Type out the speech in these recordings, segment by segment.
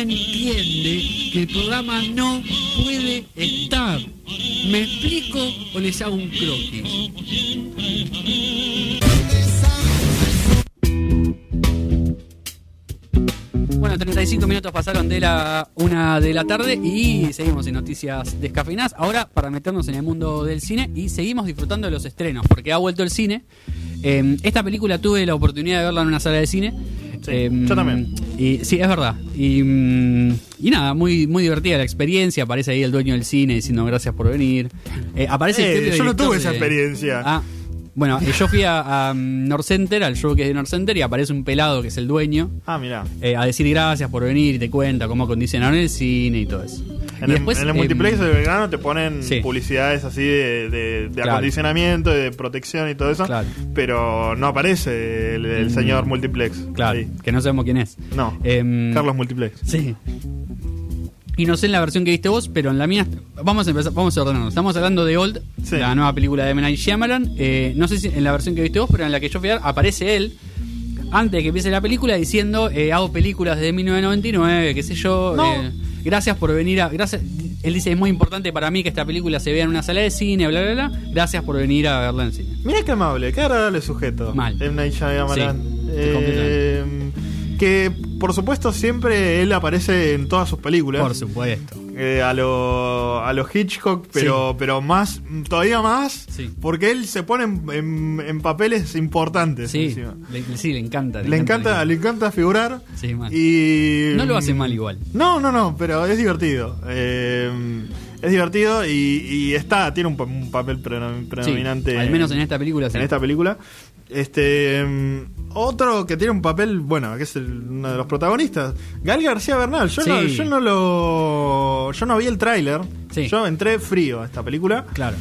entiende que el programa no puede estar. ¿Me explico o les hago un croquis? Bueno, 35 minutos pasaron de la una de la tarde y seguimos en noticias descafeinadas. Ahora para meternos en el mundo del cine y seguimos disfrutando de los estrenos porque ha vuelto el cine. Eh, esta película tuve la oportunidad de verla en una sala de cine. Eh, yo también. Y, sí, es verdad. Y, mm, y nada, muy, muy divertida la experiencia. Aparece ahí el dueño del cine diciendo gracias por venir. Eh, aparece Eh, yo no tuve esa experiencia. Ah, bueno, eh, yo fui a, a North Center, al show que es de North Center, y aparece un pelado que es el dueño. Ah, mira. a decir gracias por venir y te cuenta cómo acondicionaron el cine y todo eso. En, y el- después, en el eh, multiplex de Belgrano te ponen sí. publicidades así de, de- de Claro. acondicionamiento, de protección y todo eso. Claro. Pero no aparece el, el Mm. señor multiplex. Claro, ahí. que no sabemos quién es. No. Em, Carlos Multiplex. Sí. Y no sé en la versión que viste vos, pero en la mía vamos a empezar, vamos a ordenarnos. Estamos hablando de Old, Sí. la nueva película de M. Night Shyamalan. Eh, no sé si en la versión que viste vos, pero en la que yo fui a ver aparece él antes de que empiece la película diciendo eh, hago películas desde 1999, qué sé yo. No. eh, gracias por venir a gracias. Él dice es muy importante para mí que esta película se vea en una sala de cine, bla bla bla. Gracias por venir a verla en cine. Mira qué amable, qué agradable sujeto. Mal. M. Night Shyamalan. Sí, Eh, que por supuesto siempre él aparece en todas sus películas. Por supuesto. Eh, a lo a los Hitchcock, pero pero más todavía más, Sí. porque él se pone en, en- en papeles importantes. Sí, le, sí, le encanta. Le encanta, le encanta figurar. Y No lo hace mal igual. No, no, no, pero es divertido. Eh, es divertido y, y está, tiene un, un papel predominante. al menos en esta película sí. en esta película. Este mm, otro que tiene un papel, bueno, que es el- uno de los protagonistas, Gal García Bernal. Yo, no, yo no lo, yo no vi el tráiler. Sí. Yo entré frío a esta película. Claro.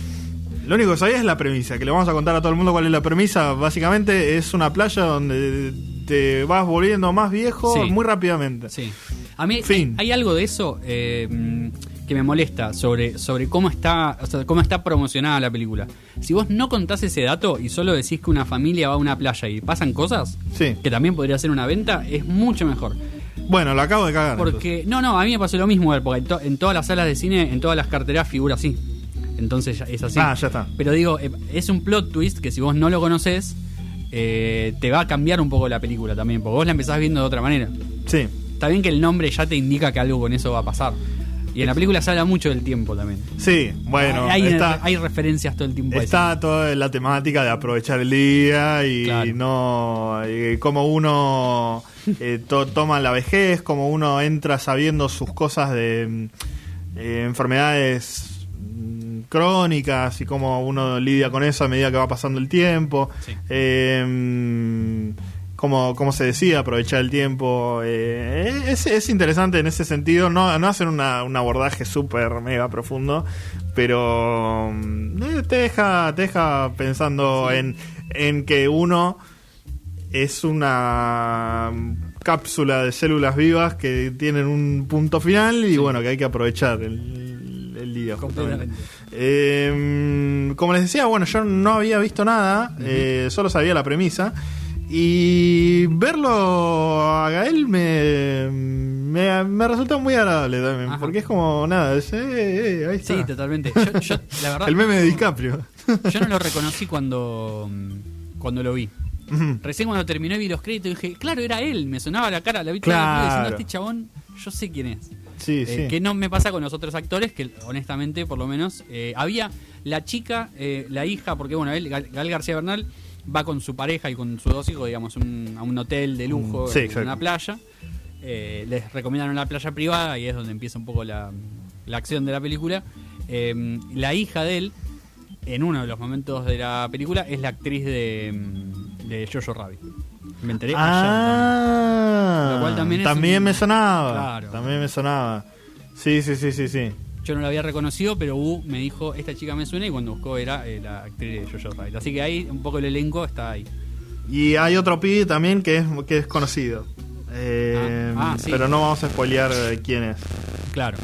Lo único que sabía es la premisa, que le vamos a contar a todo el mundo cuál es la premisa. Básicamente es una playa donde te vas volviendo más viejo Sí. muy rápidamente. Sí. A mí Fin. hay, hay algo de eso eh, mm, que me molesta sobre, sobre cómo está o sea, cómo está promocionada la película. Si vos no contás ese dato y solo decís que una familia va a una playa y pasan cosas, Sí. que también podría ser una venta, es mucho mejor. Bueno, lo acabo de cagar. Porque, no, no, a mí me pasó lo mismo, porque en, to- en todas las salas de cine, en todas las carteras figura así. Entonces ya es así. Ah, ya está. Pero digo, eh, es un plot twist que si vos no lo conoces, eh, te va a cambiar un poco la película también, porque vos la empezás viendo de otra manera. Sí. Está bien que el nombre ya te indica que algo con eso va a pasar. Y en la película se habla mucho del tiempo también. Sí, bueno, hay, está, hay referencias todo el tiempo. eso. está toda la temática de aprovechar el día y Claro. no y cómo uno eh, to- toma la vejez, cómo uno entra sabiendo sus cosas de mm, eh, enfermedades mm, crónicas y cómo uno lidia con eso a medida que va pasando el tiempo. Sí. Eh, mm, cómo, cómo se decide aprovechar el tiempo. eh, es, es interesante en ese sentido. No, no hacen una, un abordaje súper mega profundo, pero mm, eh, te, deja, te deja pensando en, en que uno es una cápsula de células vivas que tienen un punto final y bueno, que hay que aprovechar el, el día. Completamente. Eh, como les decía, bueno, yo no había visto nada, eh, solo sabía la premisa. Y verlo a Gael me, me, me resultó muy agradable también, Ajá. porque es como nada, es, eh, eh, ahí está. Sí, totalmente. Yo, yo, la verdad, El meme de DiCaprio. yo no lo reconocí cuando, mm, cuando lo vi. Recién cuando terminé vi los créditos dije, claro, era él. Me sonaba la cara, la vi Claro. diciendo, este chabón, yo sé quién es. sí, Eh, sí. que no me pasa con los otros actores, que honestamente, por lo menos, eh, había la chica, eh, la hija, porque bueno, él, Gal García Bernal, va con su pareja y con sus dos hijos, digamos, un- a un hotel de lujo Mm, sí, en una playa. Eh, les recomiendan una playa privada y es donde empieza un poco la, la acción de la película. Eh, la hija de él, en uno de los momentos de la película, es la actriz de, mm, de Jojo Rabbit. Me enteré ayer Ah, Lo cual también es un- me sonaba. Claro. También me sonaba. Sí, sí, sí, sí, sí. Yo no la había reconocido, pero U me dijo, esta chica me suena y cuando buscó era eh, la actriz de Jojo Rabbit. Así que ahí un poco el elenco está ahí. Y hay otro pibe también que es, que es conocido. Eh, Ah, ah, sí. Pero no vamos a spoilear eh, quién es. Claro.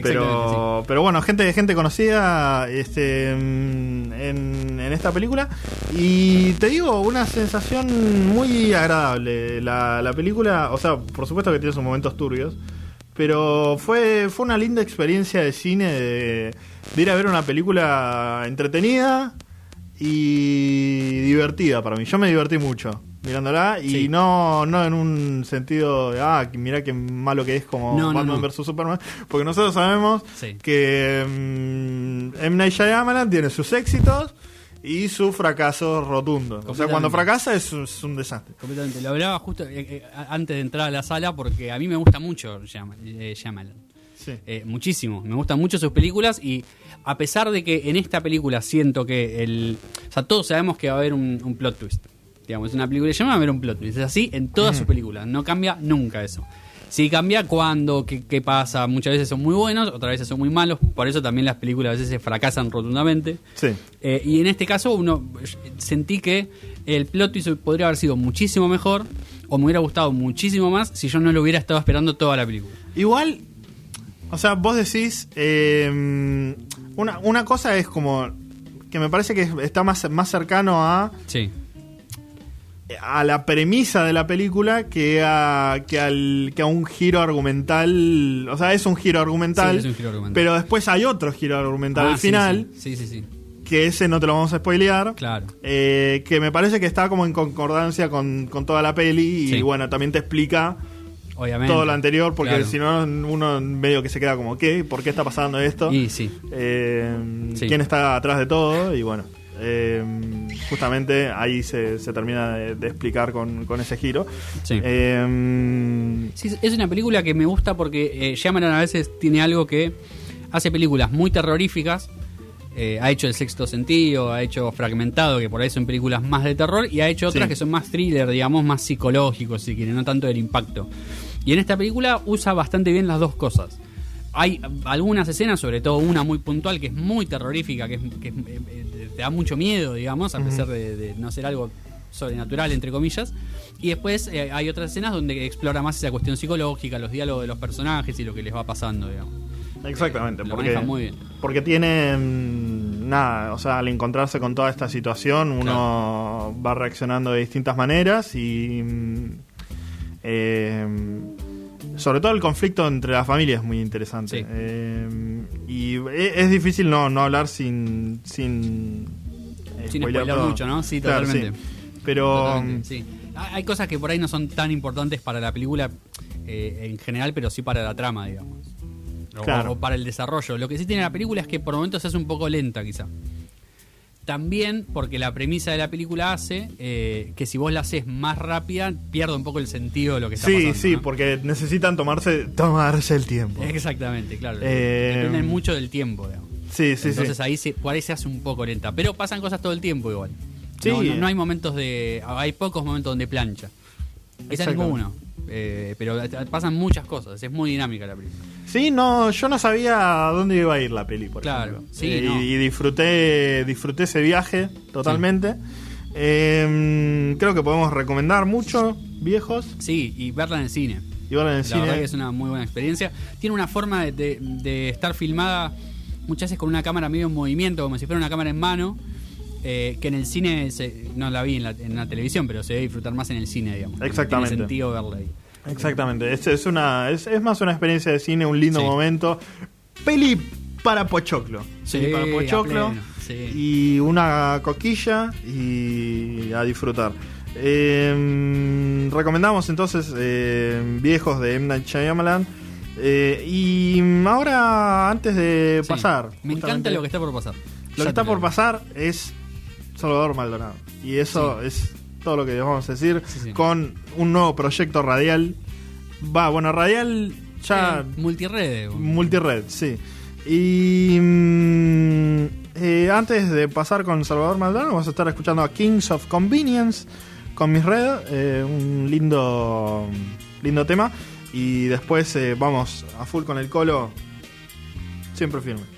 Pero, pero bueno, gente, gente conocida este, mm, en, en esta película. Y te digo, una sensación muy agradable. La, la película, o sea, por supuesto que tiene sus momentos turbios. Pero fue, fue una linda experiencia de cine de, de ir a ver una película entretenida y divertida para mí. Yo me divertí mucho mirándola y Sí. no, no en un sentido de, ah, mirá qué malo que es como No, Batman no. vs. Superman, porque nosotros sabemos Sí. que mm, M. Night Shyamalan tiene sus éxitos y sus fracasos rotundos. O sea, cuando fracasa es, un- es un desastre. Completamente. Lo hablaba justo eh, eh, antes de entrar a la sala porque a mí me gusta mucho eh, Shyamalan. Sí. Eh, muchísimo. Me gustan mucho sus películas y a pesar de que en esta película siento que el... O sea, todos sabemos que va a haber un, un plot twist. Digamos, es una película que llama va a haber un plot twist. Es así en todas sus películas. No cambia nunca eso. Sí cambia cuando, qué, qué pasa. Muchas veces son muy buenos, otras veces son muy malos. Por eso también las películas a veces se fracasan rotundamente. Sí. Eh, y en este caso uno eh, sentí que el plot twist podría haber sido muchísimo mejor o me hubiera gustado muchísimo más si yo no lo hubiera estado esperando toda la película. Igual, o sea, vos decís, eh, una, una cosa es como que me parece que está más, más cercano a, Sí. A la premisa de la película que a, que, al, que a un giro argumental. O sea, es un giro argumental, Sí, es un giro argumental. pero después hay otro giro argumental Ah, al final, Sí, sí, sí. sí. que ese no te lo vamos a spoilear. Claro. eh, que me parece que está como en concordancia con, con toda la peli y bueno, también te explica Obviamente. todo lo anterior porque Claro. si no uno medio que se queda como ¿qué? ¿por qué está pasando esto? Y sí. Eh, Sí. quién está atrás de todo y bueno eh, justamente ahí se, se termina de, de explicar con, con ese giro Sí. Eh, Sí, es una película que me gusta porque eh, Shyamalan a veces tiene algo que hace películas muy terroríficas. eh, ha hecho El Sexto Sentido, ha hecho Fragmentado, que por ahí son películas más de terror, y ha hecho otras Sí. que son más thriller, digamos, más psicológicos, si quieren, no tanto del impacto. Y en esta película usa bastante bien las dos cosas. Hay algunas escenas, sobre todo una muy puntual, que es muy terrorífica, que, es, que es- eh, eh, te da mucho miedo, digamos, a pesar de, de no ser algo sobrenatural, entre comillas. Y después eh, hay otras escenas donde explora más esa cuestión psicológica, los diálogos de los personajes y lo que les va pasando, digamos. exactamente Lo porque, muy bien. porque tiene mm, nada o sea al encontrarse con toda esta situación uno va reaccionando de distintas maneras y mm, eh, sobre todo el conflicto entre las familias es muy interesante Sí. Eh, y e- es difícil no, no hablar sin sin eh, Sin spoiler mucho, ¿no? Sí, Claro, totalmente. sí. pero Totalmente, sí. Hay hay cosas que por ahí no son tan importantes para la película eh, en general, pero sí para la trama, digamos. O, Claro. o para el desarrollo. Lo que sí tiene la película es que por momentos se hace un poco lenta, quizá. También porque la premisa de la película hace eh, que si vos la haces más rápida, pierde un poco el sentido de lo que está sí pasando. sí ¿no? porque necesitan tomarse tomarse el tiempo Exactamente, claro. Eh, Dependen mucho del tiempo, digamos. sí sí Entonces sí ahí se, por ahí se hace un poco lenta. Pero pasan cosas todo el tiempo igual. Sí. No, no- no hay momentos de. Hay pocos momentos donde plancha. Quizá Exactamente. ninguno. Eh, pero pasan muchas cosas. Es muy dinámica la película. Sí, no, yo no sabía a dónde iba a ir la peli, por Claro, ejemplo. sí, Eh, no. y, disfruté, disfruté ese viaje totalmente. Eh, creo que podemos recomendar mucho, viejos, Sí, y verla en el cine. y verla en el La cine. verdad que es una muy buena experiencia. Tiene una forma de, de- de estar filmada muchas veces con una cámara medio en movimiento, como si fuera una cámara en mano. eh, que en el cine se- no la vi en la, en la televisión, pero se debe disfrutar más en el cine, digamos. Exactamente. Tiene sentido verla ahí. Exactamente, es, es una, es, es más una experiencia de cine, un lindo Sí. momento. Peli para Pochoclo. Sí, Peli para Pochoclo. pleno, sí. Y una coquilla y a disfrutar. Eh, recomendamos entonces eh, Viejos de M. Night Shyamalan. Eh, y ahora, antes de Sí. pasar. Me encanta lo que está por pasar. Lo Ya que está por pasar es Salvador Maldonado. Y eso es todo lo que vamos a decir. Sí, sí. Con un nuevo proyecto radial. Va, bueno, radial ya. Eh, multirede. Multired, sí. Y. mm, eh, antes de pasar con Salvador Maldonado, vamos a estar escuchando a Kings of Convenience con Miss Red. eh, un lindo. Lindo tema. Y después eh, vamos a full con el colo. Siempre firme.